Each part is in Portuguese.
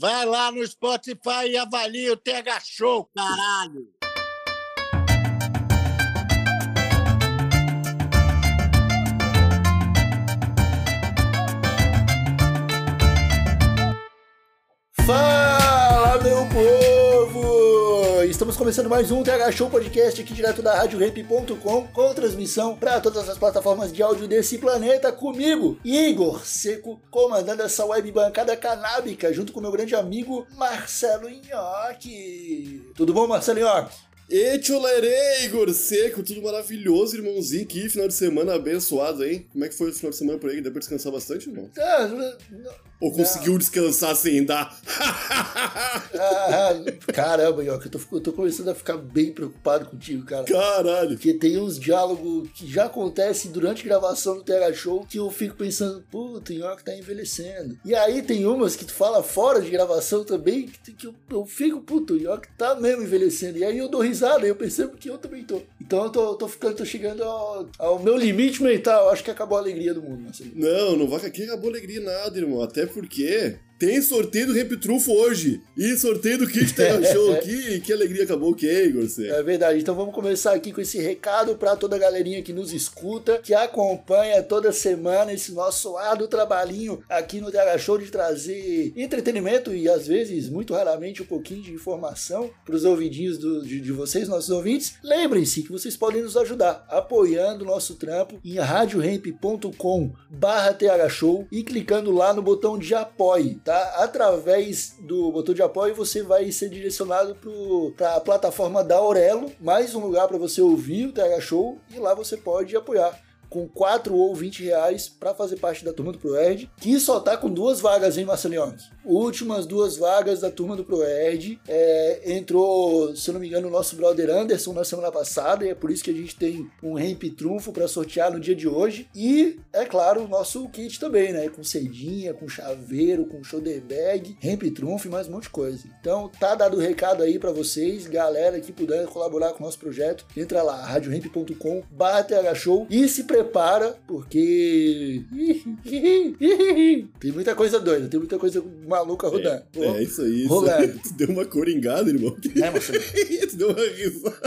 Vai lá no Spotify e avalia o TH Show, caralho. Fala, Estamos começando mais um TH Show Podcast aqui direto da RadioRamp.com com transmissão para todas as plataformas de áudio desse planeta comigo, Igor Seco, comandando essa web bancada canábica junto com meu grande amigo Marcelo Nhoque. Tudo bom, Marcelo Nhoque? E tcholerei, Igor Seco, tudo maravilhoso, irmãozinho. Que final de semana abençoado, hein? Como é que foi o final de semana por aí? Deu pra descansar bastante, irmão? Ah, não- Ou conseguiu descansar sem dar? ah, caramba, Nhoque, eu tô, eu tô começando a ficar bem preocupado contigo, cara. Caralho. Porque tem uns diálogos que já acontecem durante a gravação do TH Show que eu fico pensando, puta, o tá envelhecendo. E aí tem umas que tu fala fora de gravação também que, que eu, eu fico, puta, o tá mesmo envelhecendo. E aí eu dou risada e eu percebo que eu também tô. Então eu tô, tô ficando, tô chegando ao, ao meu limite mental. Acho que acabou a alegria do mundo, Marcelo. Não, não vai que aqui acabou alegria nada, irmão. Até porque tem sorteio do Ramp Trufo hoje. E sorteio do Kit Terra Show. que, que alegria acabou que, Igor Seco? É verdade. Então vamos começar aqui com esse recado para toda a galerinha que nos escuta, que acompanha toda semana esse nosso árduo trabalhinho aqui no DH Show de trazer entretenimento e às vezes, muito raramente, um pouquinho de informação para os ouvidinhos do- de, de vocês, nossos ouvintes. Lembrem-se que vocês podem nos ajudar apoiando o nosso trampo em radiohemp.com barra thshow e clicando lá no botão de apoie, tá? Através do botão de apoio você vai ser direcionado para a plataforma da Aurelo, mais um lugar para você ouvir o TH Show e lá você pode apoiar com 4 ou 20 reais para fazer parte da turma do ProErd, que só tá com duas vagas, hein, Marcelinho? Últimas duas vagas da turma do ProErd. É, entrou, se eu não me engano, o nosso brother Anderson na semana passada, e é por isso que a gente tem um Ramp Trunfo para sortear no dia de hoje. E, é claro, o nosso kit também, né? Com cedinha, com chaveiro, com shoulder bag, Ramp Trunfo e mais um monte de coisa. Então, tá dado o recado aí para vocês, galera que puder colaborar com o nosso projeto, entra lá, radioramp.com barra show e se prepara, porque tem muita coisa doida, tem muita coisa maluca rodando. É isso aí. Isso. Rolando. Tu deu uma coringada, irmão. Né, Marcelo? tu deu uma risada.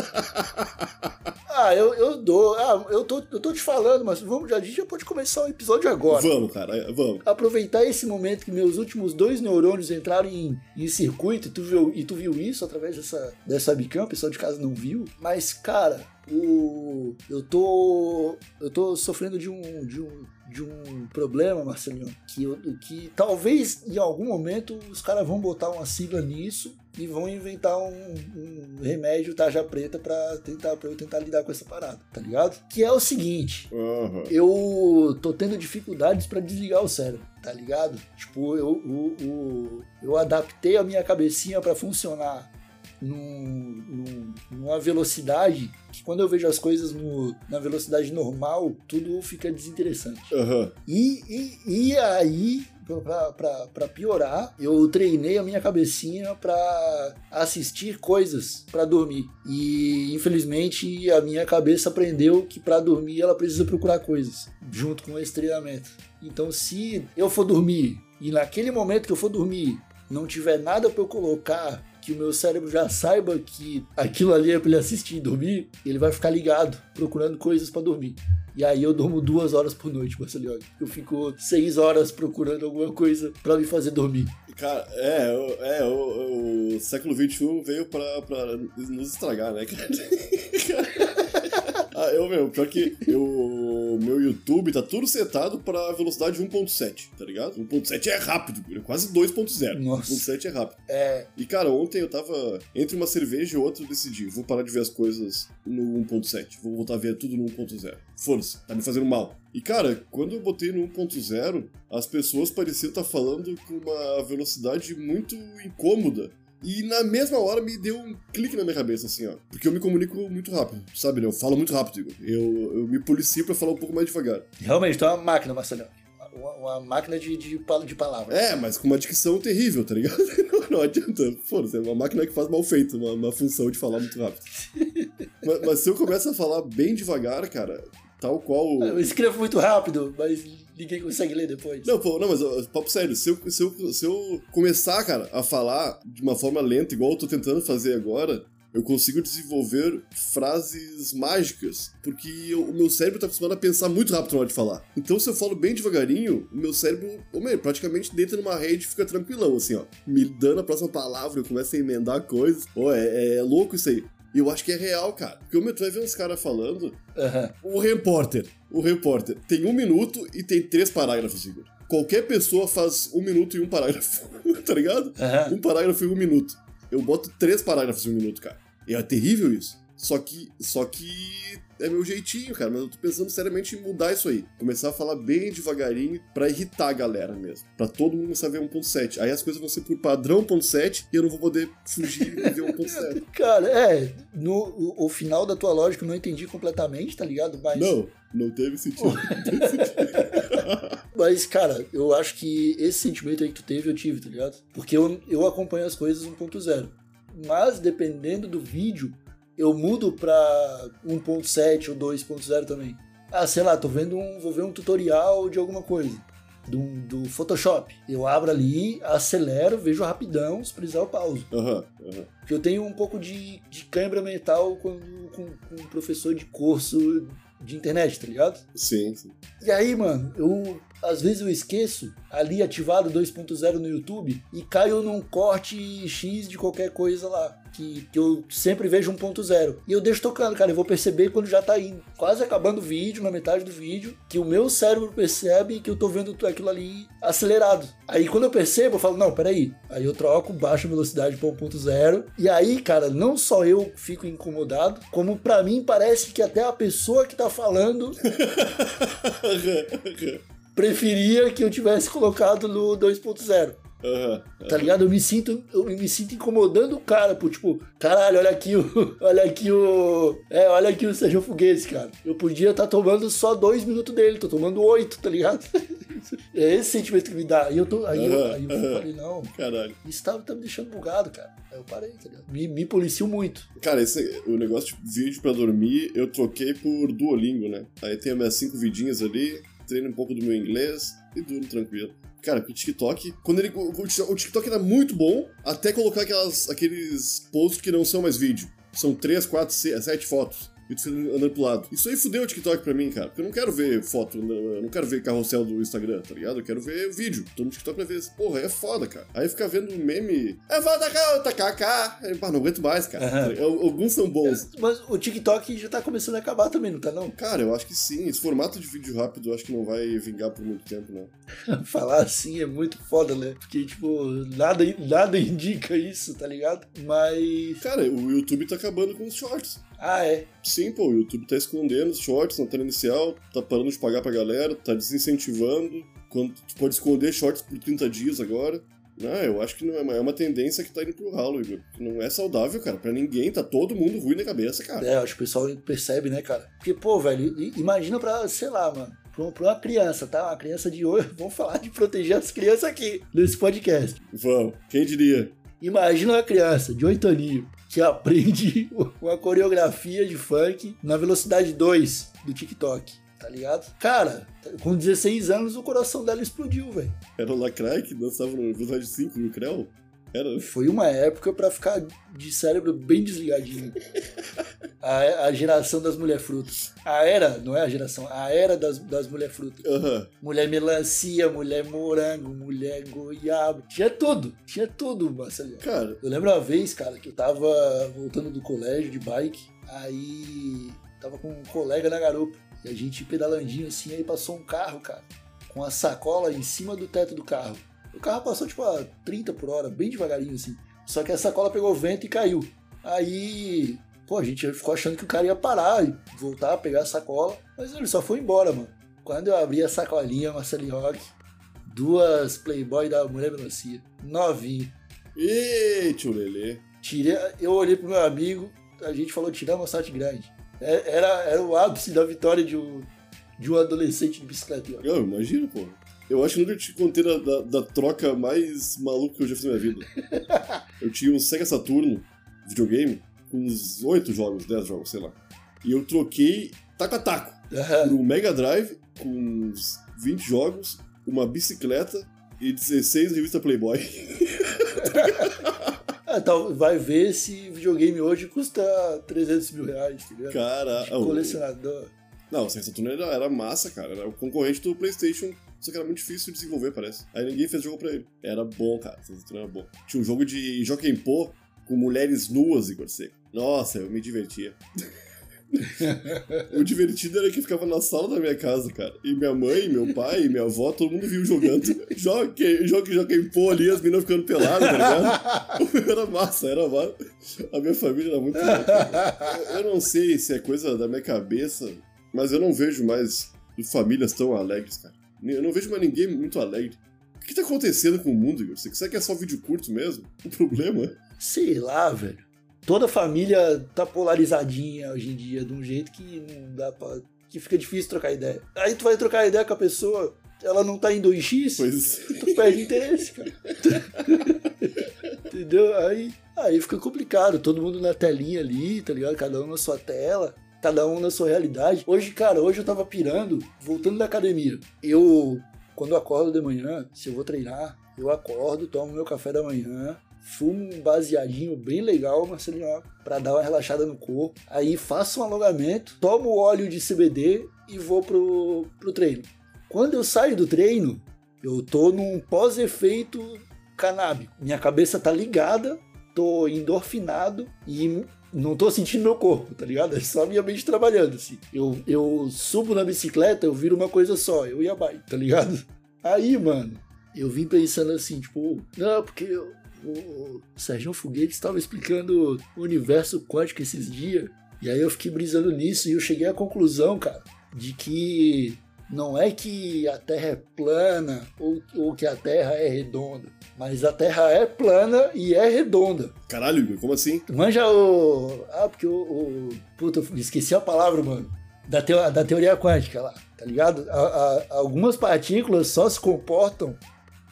Ah, eu, eu dou. Ah, eu tô, eu tô te falando, mas vamos, a gente já pode começar o episódio agora. Vamos, cara, vamos. Aproveitar esse momento que meus últimos dois neurônios entraram em, em circuito e tu, viu, e tu viu isso através dessa, dessa webcam, o pessoal de casa não viu. Mas, cara, o, eu tô. Eu tô sofrendo de um. De um de um problema, Marcelinho, que, eu, que talvez em algum momento os caras vão botar uma sigla nisso e vão inventar um, um remédio tarja preta para tentar pra eu tentar lidar com essa parada, tá ligado? Que é o seguinte, Aham. eu tô tendo dificuldades para desligar o cérebro, tá ligado? Tipo, eu, eu, eu, eu adaptei a minha cabecinha para funcionar num, num- numa velocidade que quando eu vejo as coisas no- na velocidade normal, tudo fica desinteressante. Aham. E, e, e aí, pra piorar, eu treinei a minha cabecinha pra assistir coisas pra dormir. E infelizmente a minha cabeça aprendeu que pra dormir ela precisa procurar coisas, junto com esse treinamento. Então, se eu for dormir e naquele momento que eu for dormir não tiver nada pra eu colocar que o meu cérebro já saiba que aquilo ali é pra ele assistir e dormir, ele vai ficar ligado, procurando coisas pra dormir. E aí eu durmo duas horas por noite, Marcelo. Eu fico seis horas procurando alguma coisa pra me fazer dormir. Cara, é, é o, o século XXI veio pra, pra nos estragar, né, cara? ah, eu, meu, pior que eu, meu YouTube tá tudo setado pra velocidade 1.7, tá ligado? 1.7 é rápido, é quase 2.0. Nossa. 1.7 é rápido. É, E, cara, ontem eu tava entre uma cerveja e outra, eu decidi, vou parar de ver as coisas no 1.7, vou voltar a ver tudo no 1.0. Foda-se, tá me fazendo mal. E, cara, quando eu botei no 1.0, as pessoas pareciam estar falando com uma velocidade muito incômoda. E na mesma hora me deu um clique na minha cabeça, assim, ó. Porque eu me comunico muito rápido, sabe, né? Eu falo muito rápido, Igor. Eu, eu me policio pra falar um pouco mais devagar. Realmente, tu é uma máquina, Marcelão. Uma, uma máquina de, de, de palavras. É, mas com uma dicção terrível, tá ligado? Não, não adianta. Foda-se, é uma máquina que faz mal feito, uma, uma função de falar muito rápido. mas, mas se eu começo a falar bem devagar, cara, tal qual. Eu escrevo muito rápido, mas ninguém consegue ler depois. Não, pô, não, mas ó, papo sério, se eu, se, eu, se eu começar, cara, a falar de uma forma lenta, igual eu tô tentando fazer agora, eu consigo desenvolver frases mágicas, porque eu- o meu cérebro tá acostumado a pensar muito rápido na hora de falar. Então, se eu falo bem devagarinho, o meu cérebro, ô, meu, praticamente deita numa rede e fica tranquilão, assim, ó. Me dando a próxima palavra, eu começo a emendar coisas. Ô, é, é louco isso aí. E eu acho que é real, cara. Porque o tu vai ver uns caras falando, Aham. o repórter. O repórter tem um minuto e tem três parágrafos, Igor. Qualquer pessoa faz um minuto e um parágrafo, tá ligado? Aham. Um parágrafo e um minuto. Eu boto três parágrafos em um minuto, cara. E é terrível isso. Só que, só que é meu jeitinho, cara. Mas eu tô pensando seriamente em mudar isso aí. Começar a falar bem devagarinho pra irritar a galera mesmo. Pra todo mundo começar a ver 1.7. Aí as coisas vão ser por padrão 1.7 e eu não vou poder fugir e ver 1.7. Cara, é, no, o, o final da tua lógica eu não entendi completamente, tá ligado? Mas, Não, não teve sentido. Não teve sentido. mas, cara, eu acho que esse sentimento aí que tu teve, eu tive, tá ligado? Porque eu, eu acompanho as coisas 1.0. Mas, dependendo do vídeo, eu mudo pra 1.7 ou 2.0 também. Ah, sei lá, tô vendo um. Vou ver um tutorial de alguma coisa. Do, do Photoshop. Eu abro ali, acelero, vejo rapidão, se precisar eu pauso. Aham, aham. Porque eu tenho um pouco de, de câimbra mental quando, com, com um professor de curso de internet, tá ligado? Sim, sim. E aí, mano, eu às vezes eu esqueço ali ativado 2.0 no YouTube e caio num corte X de qualquer coisa lá. Que, que eu sempre vejo 1.0. E eu deixo tocando, cara. Eu vou perceber quando já tá indo, quase acabando o vídeo, na metade do vídeo, que o meu cérebro percebe que eu tô vendo aquilo ali acelerado. Aí quando eu percebo, eu falo, não, peraí. Aí eu troco, baixo a velocidade pra 1.0. E aí, cara, não só eu fico incomodado, como pra mim parece que até a pessoa que tá falando preferia que eu tivesse colocado no 2.0. Aham. Tá ligado? Eu me sinto, eu me sinto incomodando o cara, por tipo, caralho, olha aqui o. Olha aqui o. É, olha aqui o Sérgio Foguete, cara. Eu podia estar tomando só dois minutos dele, tô tomando oito, tá ligado? É esse sentimento que me dá. E eu tô. Aí eu, aí eu falei, não, Caralho. isso tá, tá me deixando bugado, cara. Aí eu parei, tá ligado? Me, me policio muito. Cara, esse, o negócio de vídeo pra dormir, eu troquei por Duolingo, né? Aí tem as minhas cinco vidinhas ali, treino um pouco do meu inglês e durmo tranquilo. Cara, o TikTok, quando ele. O, TikTok era muito bom, até colocar aquelas, aqueles posts que não são mais vídeo. São três, quatro, seis, sete fotos. E tu fica andando pro lado. Isso aí fudeu o TikTok pra mim, cara. Porque eu não quero ver foto, eu não quero ver carrossel do Instagram, tá ligado? Eu quero ver vídeo. Tô no TikTok pra ver. Porra, é foda, cara. Aí ficar vendo meme. É foda, canta, kaká. Ah, não aguento mais, cara. Aham. Alguns são bons. Mas o TikTok já tá começando a acabar também, não tá não? Cara, eu acho que sim. Esse formato de vídeo rápido eu acho que não vai vingar por muito tempo, não. Falar assim é muito foda, né? Porque, tipo, nada, nada indica isso, tá ligado? Mas. Cara, o YouTube tá acabando com os shorts. Ah, é. Sim, pô, o YouTube tá escondendo os shorts na tela inicial, tá parando de pagar pra galera, tá desincentivando. Quando tu pode esconder shorts por 30 dias agora. Não, eu acho que não é é uma tendência que tá indo pro ralo, Igor. Não é saudável, cara, pra ninguém, tá todo mundo ruim na cabeça, cara. É, acho que o pessoal percebe, né, cara? Porque, pô, velho, imagina pra, sei lá, mano, pra, pra uma criança, tá? Uma criança de hoje. Vamos falar de proteger as crianças aqui nesse podcast. Vamos, quem diria? Imagina uma criança de 8 aninhos que aprende uma coreografia de funk na velocidade 2 do TikTok, tá ligado? Cara, com 16 anos o coração dela explodiu, velho. Era o Lacrae que dançava no episódio 5 no Creu? Era. Foi uma época pra ficar de cérebro bem desligadinho. A, a geração das mulher frutas. A era, não é a geração, a era das, das mulher frutas. Aham. Mulher melancia, mulher morango, mulher goiaba. Tinha tudo, tinha tudo, Marcelinho. Cara, Eu lembro uma vez, cara, que eu tava voltando do colégio de bike, aí tava com um colega na garupa. E a gente pedalandinho assim, aí passou um carro, cara, com a sacola em cima do teto do carro. O carro passou tipo a 30 por hora, bem devagarinho assim. Só que a sacola pegou vento e caiu. Aí, pô, a gente ficou achando que o cara ia parar e voltar a pegar a sacola. Mas ele só foi embora, mano. Quando eu abri a sacolinha, Marcelinho Rock, duas Playboy da Mulher Melancia, novinho. Ei, tio Lelê. Tirei, eu olhei pro meu amigo, a gente falou tiramos uma sorte grande. É- Era, era o ápice da vitória de um, de um adolescente de bicicleta. Eu imagino, pô. Eu acho que nunca te contei da, da, da troca mais maluca que eu já fiz na minha vida. Eu tinha um Sega Saturno videogame com uns 8 jogos, 10 jogos, sei lá. E eu troquei taco a taco por um Mega Drive com uns 20 jogos, uma bicicleta e 16 revista Playboy. Ah, tal- vai ver se videogame hoje custa 300 mil reais, tá ligado? Cara, De colecionador. Não, o Sega Saturno era, era massa, cara. Era o concorrente do PlayStation, só que era muito difícil de desenvolver, parece. Aí ninguém fez jogo pra ele. Era bom, cara. Era bom. Tinha um jogo de Joaquim Pô com mulheres nuas, Igor Seco. Nossa, eu me divertia. o divertido era que ficava na sala da minha casa, cara. E minha mãe, meu pai, minha avó, todo mundo viu jogando. Jogue, jogue, Joaquim Pô ali, as meninas ficando peladas, tá ligado? Era massa, era massa. A minha família era muito louca. Eu não sei se é coisa da minha cabeça, mas eu não vejo mais famílias tão alegres, cara. Eu não vejo mais ninguém muito alegre. O que tá acontecendo com o mundo, Igor? Será que é só vídeo curto mesmo? O problema? Sei lá, velho. Toda família tá polarizadinha hoje em dia, de um jeito que não dá pra. que fica difícil trocar ideia. Aí tu vai trocar ideia com a pessoa, ela não tá em 2x, Pois. tu perde interesse, cara. Entendeu? Aí, aí fica complicado, todo mundo na telinha ali, tá ligado? Cada um na sua tela, cada um na sua realidade. Hoje, cara, hoje eu tava pirando, voltando da academia. Eu, quando acordo de manhã, se eu vou treinar, eu acordo, tomo meu café da manhã, fumo um baseadinho bem legal, Marcelinho, ó, pra dar uma relaxada no corpo. Aí faço um alongamento, tomo óleo de CBD e vou pro, pro treino. Quando eu saio do treino, eu tô num pós-efeito canábico. Minha cabeça tá ligada, tô endorfinado e não tô sentindo meu corpo, tá ligado? É só minha mente trabalhando, assim. Eu, eu subo na bicicleta, eu viro uma coisa só, eu e a bike, tá ligado? Aí, mano, eu vim pensando assim, tipo, não, porque eu- o Sérgio Foguete estava explicando o universo quântico esses dias. E aí eu fiquei brisando nisso e eu cheguei à conclusão, cara, de que não é que a Terra é plana ou, ou que a Terra é redonda, mas a Terra é plana e é redonda. Caralho, Igor, como assim? Manja o. Ah, porque o. o... Puta, eu esqueci a palavra, mano. Da, teo- da teoria quântica lá, tá ligado? A- a- algumas partículas só se comportam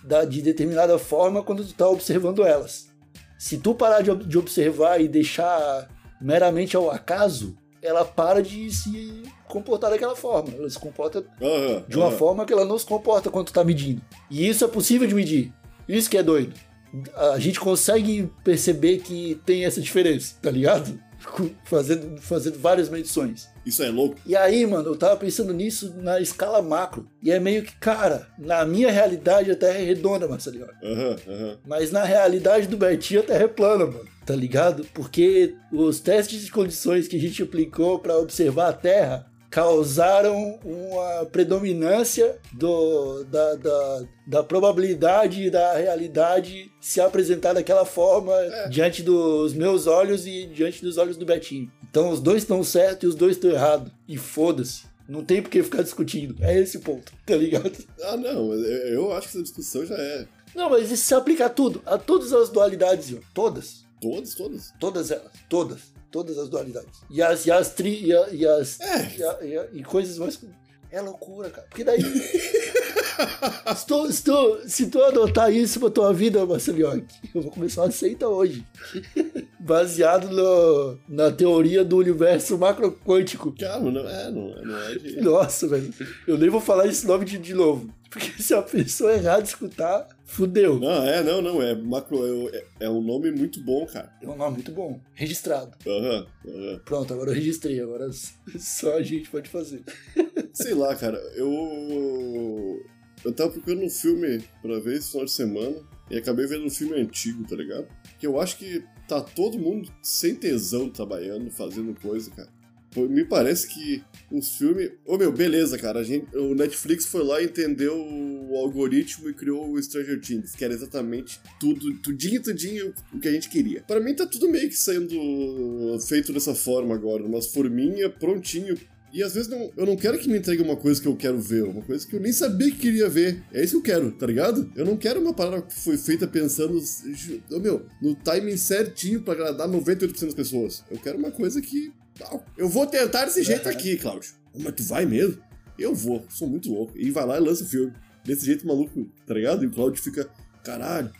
da- de determinada forma quando tu tá observando elas. Se tu parar de, de observar e deixar meramente ao acaso, ela para de se comportar daquela forma. Ela se comporta Aham, de uma aham. forma que ela não se comporta quando tu tá medindo. E isso é possível de medir. Isso que é doido. A gente consegue perceber que tem essa diferença, tá ligado? Fazendo, fazendo várias medições. Isso é louco. E aí, mano, eu tava pensando nisso na escala macro. E é meio que, cara, na minha realidade a Terra é redonda, Marcelinho. Aham, aham. Mas na realidade do Bertinho a Terra é plana, mano. Tá ligado? Porque os testes de condições que a gente aplicou pra observar a Terra causaram uma predominância do, da, da, da probabilidade da realidade se apresentar daquela forma diante dos meus olhos e diante dos olhos do Betinho. Então os dois estão certos e os dois estão errados. E foda-se. Não tem por que ficar discutindo. É esse o ponto, tá ligado? Ah, não, eu, eu acho que essa discussão já é. Não, mas isso se aplica a tudo, a todas as dualidades, Ian. todas, Todas, todas. todas elas, todas, todas as dualidades. E as, e as, tri, e, a- e as É. e, a- e a- e coisas mais. É loucura, cara. Porque daí. se, tu, se, tu, adotar isso pra tua vida, Marcelinho, eu vou começar uma seita hoje. Baseado no, na teoria do universo macroquântico. Cara, não é, não, é- não é de. Nossa, velho. Eu nem vou falar esse nome de, de novo. Porque se a pessoa errada escutar, fudeu. Não, é, não, não, é macro. É, é um nome muito bom, cara. É um nome muito bom. Registrado. Aham, aham. Pronto, agora eu registrei. Agora só a gente pode fazer. Sei lá, cara, eu. Eu tava procurando um filme pra ver esse final de semana e acabei vendo um filme antigo, tá ligado? Que eu acho que tá todo mundo sem tesão trabalhando, fazendo coisa, cara. Me parece que os filmes. Ô meu, beleza, cara. A gente, o Netflix foi lá, entendeu o algoritmo e criou o Stranger Things, que era exatamente tudo, tudinho, tudinho o que a gente queria. Pra mim tá tudo meio que sendo feito dessa forma agora, umas forminhas prontinho E às vezes não, eu não quero que me entregue uma coisa que eu quero ver, uma coisa que eu nem sabia que queria ver. É isso que eu quero, tá ligado? Eu não quero uma parada que foi feita pensando, oh, meu, no timing certinho pra agradar 98% das pessoas. Eu quero uma coisa que. Não, eu vou tentar desse jeito aqui, Cláudio. Mas tu vai mesmo? Eu vou, sou muito louco. E vai lá e lança o filme. Desse jeito maluco, tá ligado? E o Cláudio fica, caralho.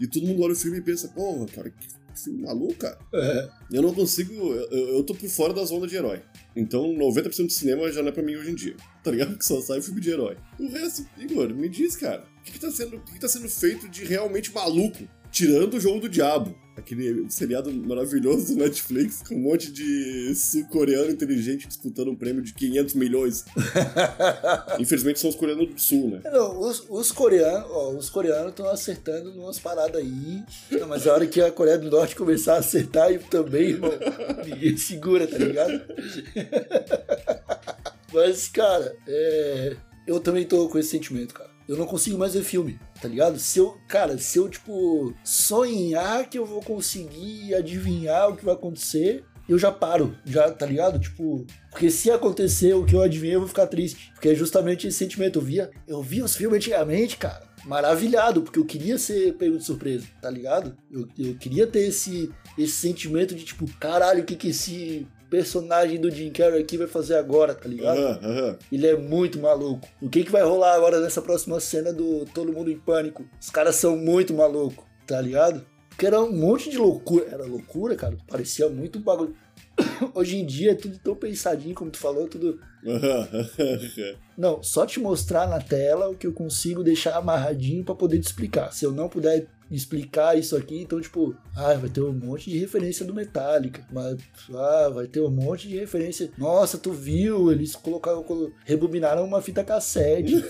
E todo mundo olha o filme e pensa, porra, cara, que filme maluco, cara. É. Eu não consigo. Eu, eu tô por fora da zona de herói. Então 90% do cinema já não é pra mim hoje em dia. Tá ligado? Que só sai filme de herói. O resto, Igor, me diz, cara. O que, que, tá, sendo, o que, que tá sendo feito de realmente maluco? Tirando o jogo do diabo. Aquele seriado maravilhoso do Netflix com um monte de sul-coreano inteligente disputando um prêmio de 500 milhões. Infelizmente são os coreanos do sul, né? Não, os, os coreanos, ó, os coreanos estão acertando umas paradas aí. Não, mas a hora que a Coreia do Norte começar a acertar, eu também, irmão, ninguém segura, tá ligado? mas, cara, é... eu também tô com esse sentimento, cara. Eu não consigo mais ver filme, tá ligado? Se eu, cara, se eu, tipo, sonhar que eu vou conseguir adivinhar o que vai acontecer, eu já paro, já, tá ligado? Tipo, porque se acontecer o que eu adivinhei, eu vou ficar triste. Porque é justamente esse sentimento. Eu via, eu via os filmes antigamente, cara, maravilhado, porque eu queria ser pego de surpresa, tá ligado? Eu, eu queria ter esse, esse sentimento de, tipo, caralho, o que que esse personagem do Jim Carrey aqui vai fazer agora, tá ligado? Aham, aham. Ele é muito maluco. O que, que vai rolar agora nessa próxima cena do Todo Mundo em Pânico? Os caras são muito malucos, tá ligado? Porque era um monte de loucura. Era loucura, cara. Parecia muito bagulho. Hoje em dia é tudo tão pensadinho, como tu falou, tudo. Não, só te mostrar na tela o que eu consigo deixar amarradinho pra poder te explicar. Se eu não puder explicar isso aqui, então, tipo, ah, vai ter um monte de referência do Metallica, mas, ah, vai ter um monte de referência. Nossa, tu viu? Eles colocaram, colo- rebobinaram uma fita cassete.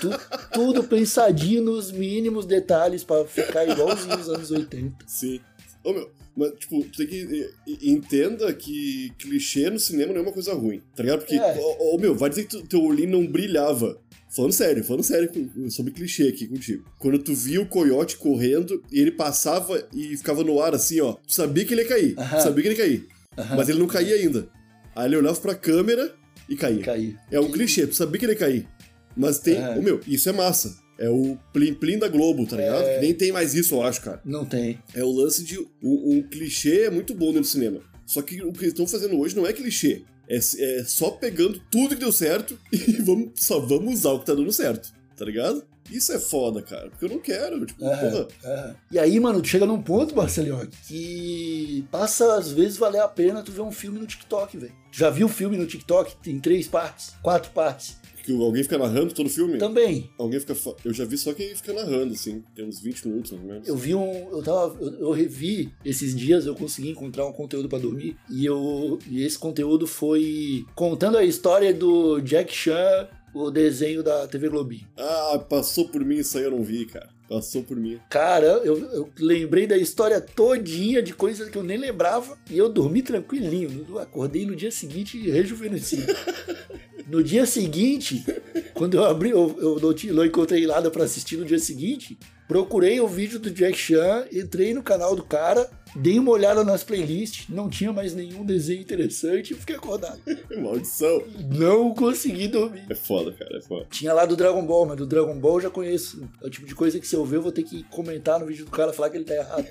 Tu- tudo pensadinho nos mínimos detalhes pra ficar igualzinho os anos 80. Sim. Ô meu, mas tipo, tu tem que. Entenda que clichê no cinema não é uma coisa ruim, tá ligado? Porque, É. ô, ô, meu, vai dizer que teu olhinho não brilhava. Falando sério, falando sério sobre clichê aqui contigo. Quando tu via o coiote correndo e ele passava e ficava no ar assim, ó, tu sabia que ele ia cair. Aham. Sabia que ele ia cair. Mas ele não caía ainda. Aí ele olhava pra câmera e caía. Cair. É um clichê, tu sabia que ele ia cair. Mas tem. É. Ô meu, isso é massa. É o plim-plim da Globo, tá ligado? É. Nem tem mais isso, eu acho, cara. Não tem. É o lance de. Um, um clichê é muito bom dentro do cinema. Só que o que eles estão fazendo hoje não é clichê. É, é só pegando tudo que deu certo e vamos, só vamos usar o que tá dando certo. Tá ligado? Isso é foda, cara. Porque eu não quero. Tipo, porra. aham. E aí, mano, tu chega num ponto, Marcelinho, que passa às vezes valer a pena tu ver um filme no TikTok, velho. Já viu o filme no TikTok? Tem três partes, quatro partes. Que alguém fica narrando todo o filme? Também. Alguém fica. fa- Eu já vi só quem fica narrando, assim. Tem uns 20 minutos, mais ou menos. Eu vi um. Eu tava. Eu, eu revi esses dias, eu consegui encontrar um conteúdo pra dormir. E, eu, e esse conteúdo foi contando a história do Jack Chan, o desenho da TV Globinho. Ah, passou por mim isso aí, eu não vi, cara. Passou por mim. Cara, eu, eu lembrei da história todinha de coisas que eu nem lembrava e eu dormi tranquilinho. Acordei no dia seguinte rejuvenescido. No dia seguinte, quando eu abri, eu, eu não, tinha- não encontrei nada pra assistir no dia seguinte, procurei o vídeo do Jack Chan, entrei no canal do cara, dei uma olhada nas playlists, não tinha mais nenhum desenho interessante e fiquei acordado. Maldição. Não consegui dormir. É foda, cara, é foda. Tinha lá do Dragon Ball, mas do Dragon Ball eu já conheço. É o tipo de coisa que se eu ver, eu vou ter que comentar no vídeo do cara falar que ele tá errado.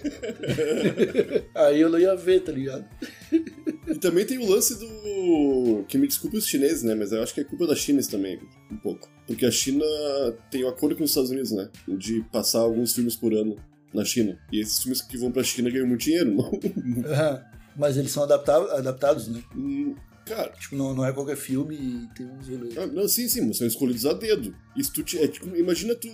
Aí eu não ia ver, tá ligado? E também tem o lance do. Que me desculpe os chineses, né? Mas eu acho que é culpa da China também, um pouco. Porque a China tem o acordo com os Estados Unidos, né? De passar alguns filmes por ano na China. E esses filmes que vão pra China ganham muito dinheiro, não? Mas eles são adapta- adaptados, né? Hum, Cara, Tipo, não, não é qualquer filme e tem uns rolês. ah, não, sim, sim, mas são escolhidos a dedo. Isso tu te- é, tipo, imagina tu.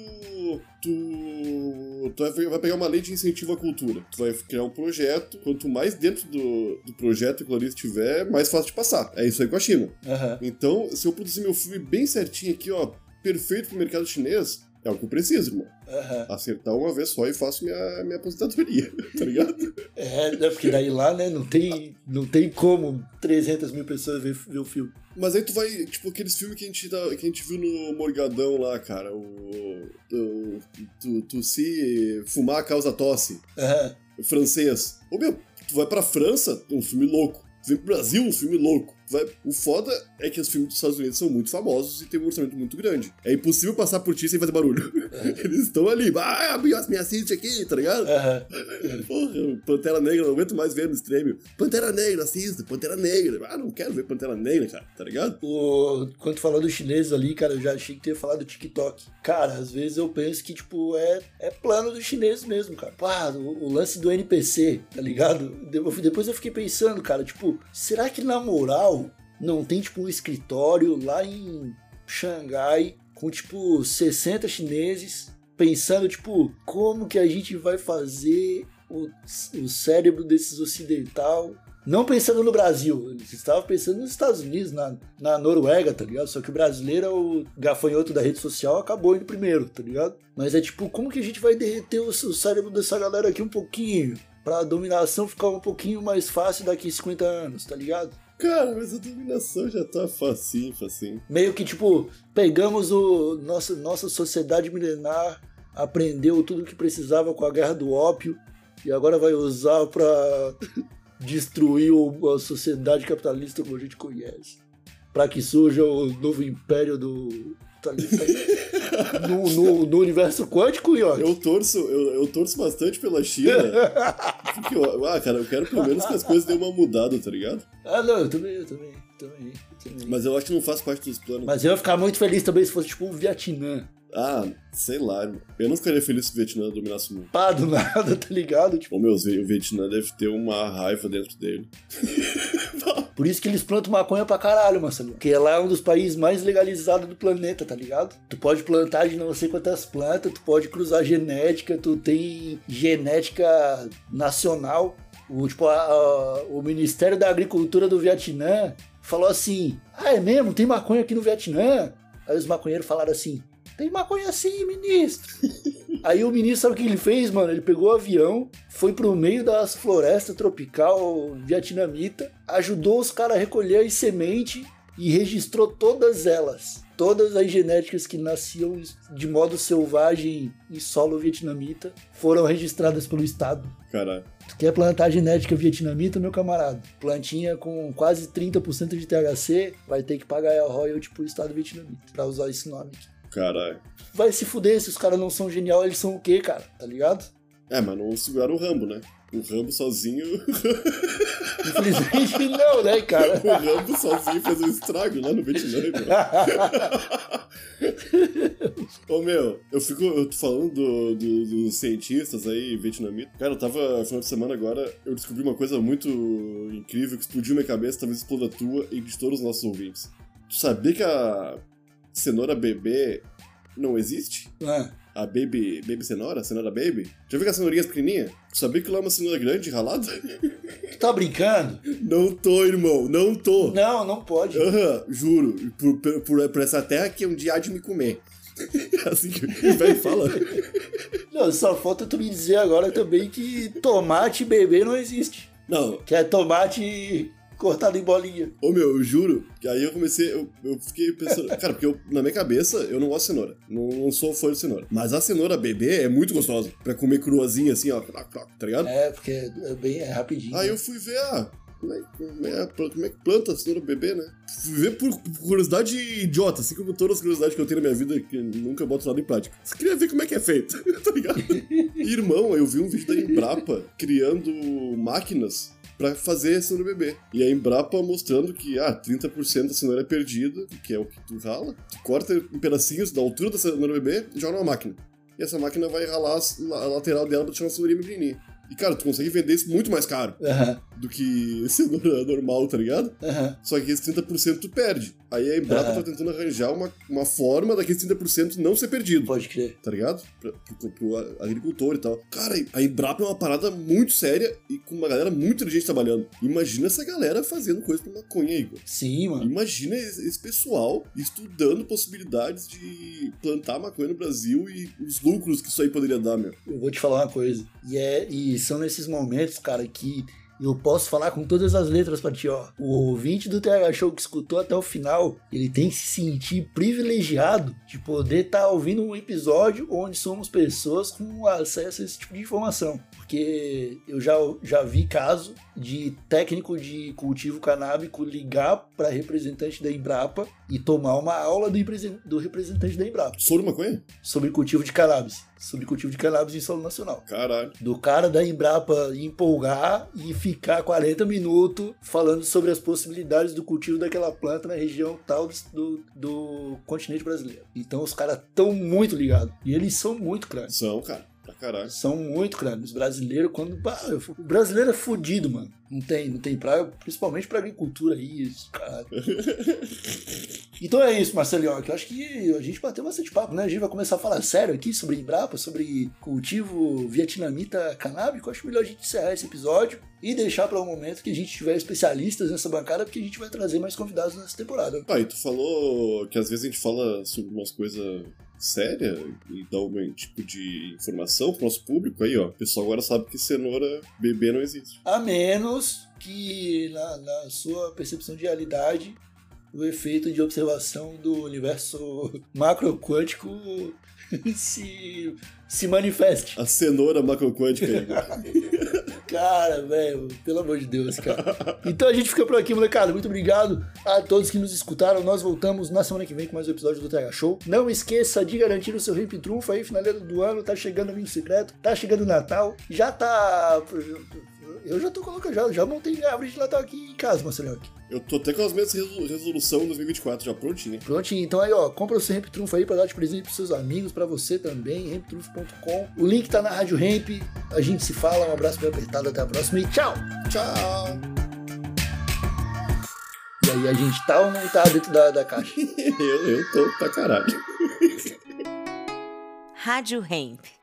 Tu. Tu vai pegar uma lei de incentivo à cultura. Tu vai criar um projeto. Quanto mais dentro do, do projeto que o estiver, mais fácil de passar. É isso aí com a China. Aham. Então, se eu produzir meu filme bem certinho aqui, ó, perfeito pro mercado chinês, é o que eu preciso, irmão. Aham. Acertar uma vez só e faço minha, minha aposentadoria, tá ligado? É, né, porque daí lá, né, não tem, não tem como 300 mil pessoas ver, ver o filme. Mas aí tu vai, tipo, aqueles filmes que a gente, tá- que a gente viu no Morgadão lá, cara, o. o tu, tu se fumar causa tosse, Aham. francês. Ô meu, tu vai pra França, um filme louco. Vem pro Brasil, um filme louco. Vai- O foda é que os filmes dos Estados Unidos são muito famosos e tem um orçamento muito grande. É impossível passar por ti sem fazer barulho. Eles estão ali, ah, me assiste aqui, tá ligado? Aham. Porra, Pantera Negra, não aguento mais ver no stream. Pantera Negra, assista, Pantera Negra. Ah, não quero ver Pantera Negra, cara, tá ligado? O, quando tu falou do chinês ali, cara, eu já achei que tu ia falar do TikTok. Cara, às vezes eu penso que, tipo, é, é plano do chinês mesmo, cara. Pá, o, o lance do NPC, tá ligado? De- Depois eu fiquei pensando, cara, tipo, será que na moral não tem, tipo, um escritório lá em Xangai com, tipo, 60 chineses pensando, tipo, como que a gente vai fazer o, o cérebro desses ocidental não pensando no Brasil, eles estavam pensando nos Estados Unidos, na, na Noruega, tá ligado? Só que o brasileiro é o gafanhoto da rede social, acabou indo primeiro, tá ligado? Mas é tipo, como que a gente vai derreter o, o cérebro dessa galera aqui um pouquinho? Pra dominação ficar um pouquinho mais fácil daqui a 50 anos, tá ligado? Cara, mas a dominação já tá facinho, facinho. Meio que tipo, pegamos o nossa, nossa sociedade milenar, aprendeu tudo o que precisava com a guerra do ópio e agora vai usar pra destruir a sociedade capitalista como a gente conhece. Pra que surja o novo império do. tá- no, no- no universo quântico, York. Eu torço, eu, eu torço bastante pela China. Porque, eu- ah, cara, eu quero pelo menos que as coisas dêem uma mudada, tá ligado? Ah, não, eu também, eu também, também, também. Mas eu acho que não faz parte dos planos. Mas eu ia ficar muito feliz também se fosse tipo um Vietnã. Ah, sei lá, irmão. Eu não ficaria feliz se o Vietnã dominasse o mundo. Pá, do nada, tá ligado? Tipo, Ô, meu, o Vietnã deve ter uma raiva dentro dele. Por isso que eles plantam maconha pra caralho, Marcelo. Porque lá é um dos países mais legalizados do planeta, tá ligado? Tu pode plantar de não sei quantas plantas, tu pode cruzar genética, tu tem genética nacional. O, tipo, a- a- o Ministério da Agricultura do Vietnã falou assim: Ah, é mesmo? Tem maconha aqui no Vietnã? Aí os maconheiros falaram assim: Tem maconha sim, ministro. Aí o ministro, sabe o que ele fez, mano? Ele pegou o avião, foi pro meio das florestas tropical vietnamita, ajudou os caras a recolher as sementes e registrou todas elas. Todas as genéticas que nasciam de modo selvagem em solo vietnamita foram registradas pelo Estado. Caralho. Tu quer plantar genética vietnamita, meu camarada? Plantinha com quase 30% de THC, vai ter que pagar a royalty pro Estado vietnamita pra usar esse nome aqui. Caralho. Vai se fuder, se os caras não são genial, eles são o quê, cara? Tá ligado? É, mas não seguraram o Rambo, né? O Rambo sozinho. Infelizmente não, né, cara? o Rambo sozinho fez um estrago lá no Vietnã, irmão. Ô meu, eu fico eu tô falando do- do- dos cientistas aí vietnamitas. Cara, eu tava final de semana agora, eu descobri uma coisa muito incrível que explodiu minha cabeça, talvez exploda a tua e de todos os nossos ouvintes. Tu sabia que a cenoura bebê não existe? Ah, A baby, baby cenoura? Cenoura baby? Já viu que as cenourinhas pequenininha? Sabia que lá é uma cenoura grande, ralada? tu tá brincando? Não tô, irmão, não tô. Não, não pode. Aham, juro. Por, por, por- por essa terra que um dia há de me comer. assim que o velho fala. Não, só falta tu me dizer agora também que tomate bebê não existe. Não, Que é tomate cortado em bolinha. ô meu, eu juro. Que aí eu comecei, eu, eu fiquei pensando. Cara, porque eu, na minha cabeça eu não gosto de cenoura. Não, não sou fã de cenoura. Mas a cenoura bebê é muito gostosa. Pra comer cruazinha assim, ó. Tá ligado? É, porque é bem é rapidinho. Aí eu fui ver, ah, como é, como é, como é que planta a cenoura bebê, né? Fui ver por, por curiosidade idiota, assim como todas as curiosidades que eu tenho na minha vida, que nunca boto nada em prática. Você queria ver como é que é feito, tá ligado? Irmão, eu vi um vídeo da Embrapa criando máquinas pra fazer a cenoura bebê. E a Embrapa mostrando que, ah, 30% da cenoura é perdida, que é o que tu rala, tu corta em pedacinhos da altura da cenoura bebê e joga numa máquina. E essa máquina vai ralar a lateral dela pra deixar uma cenourinha pequenininha. E, cara, tu consegue vender isso muito mais caro Aham, do que cenoura normal, tá ligado? aham. Só que esse 30% tu perde. Aí a Embrapa Aham. tá tentando arranjar uma, uma forma daquele 30% não ser perdido. Pode crer. Tá ligado? Pra, pro, pro agricultor e tal. Cara, a Embrapa é uma parada muito séria e com uma galera muito inteligente trabalhando. Imagina essa galera fazendo coisa pra maconha, Igor. Sim, mano. Imagina esse esse pessoal estudando possibilidades de plantar maconha no Brasil e os lucros que isso aí poderia dar, meu. Eu vou te falar uma coisa. E, é, e são nesses momentos, cara, que eu posso falar com todas as letras pra ti, ó. O ouvinte do TH Show que escutou até o final, ele tem que se sentir privilegiado de poder estar tá ouvindo um episódio onde somos pessoas com acesso a esse tipo de informação. Porque eu já, já vi caso de técnico de cultivo canábico ligar para representante da Embrapa e tomar uma aula do, representante da Embrapa. Sobre maconha? Sobre cultivo de cannabis. Sobre cultivo de cannabis em solo nacional. Caralho. Do cara da Embrapa empolgar e ficar 40 minutos falando sobre as possibilidades do cultivo daquela planta na região tal do, do continente brasileiro. Então os caras estão muito ligados. E eles são muito craques. São, cara. Caralho. São muito grandes. Os brasileiros, quando. Bah, o brasileiro é fodido, mano. Não tem, não tem praia, principalmente pra agricultura aí, isso, cara. então é isso, Marcelinho. Eu acho que a gente bateu bastante papo, né? A gente vai começar a falar sério aqui sobre Embrapa, sobre cultivo vietnamita canábico. Acho melhor a gente encerrar esse episódio e deixar para um momento que a gente tiver especialistas nessa bancada, porque a gente vai trazer mais convidados nessa temporada. Ah, e tu falou que às vezes a gente fala sobre umas coisas séria e dá algum tipo de informação pro nosso público, aí ó, o pessoal agora sabe que cenoura bebê não existe. A menos que na, na sua percepção de realidade o efeito de observação do universo macroquântico se, se manifeste. A cenoura macroquântica. cara, velho, pelo amor de Deus, cara. Então a gente fica por aqui, molecada. Muito obrigado a todos que nos escutaram. Nós voltamos na semana que vem com mais um episódio do TH Show. Não esqueça de garantir o seu Ramp Trunfo aí, finaleiro do ano. Tá chegando o vinho secreto, tá chegando o Natal. Já tá eu já tô colocando, já, já montei a árvore de Natal aqui em casa, Marcelo. Eu tô até com as minhas resolução 2024 já prontinha. Prontinho, então aí ó, compra o seu Ramp Trunfo aí pra dar de presente pros seus amigos, pra você também, ramptrunfo.com. O link tá na Rádio Ramp. A gente se fala, um abraço bem apertado, até a próxima e tchau! Tchau! E aí, a gente tá ou não tá dentro da, da caixa? eu, eu tô pra caralho. Rádio Ramp.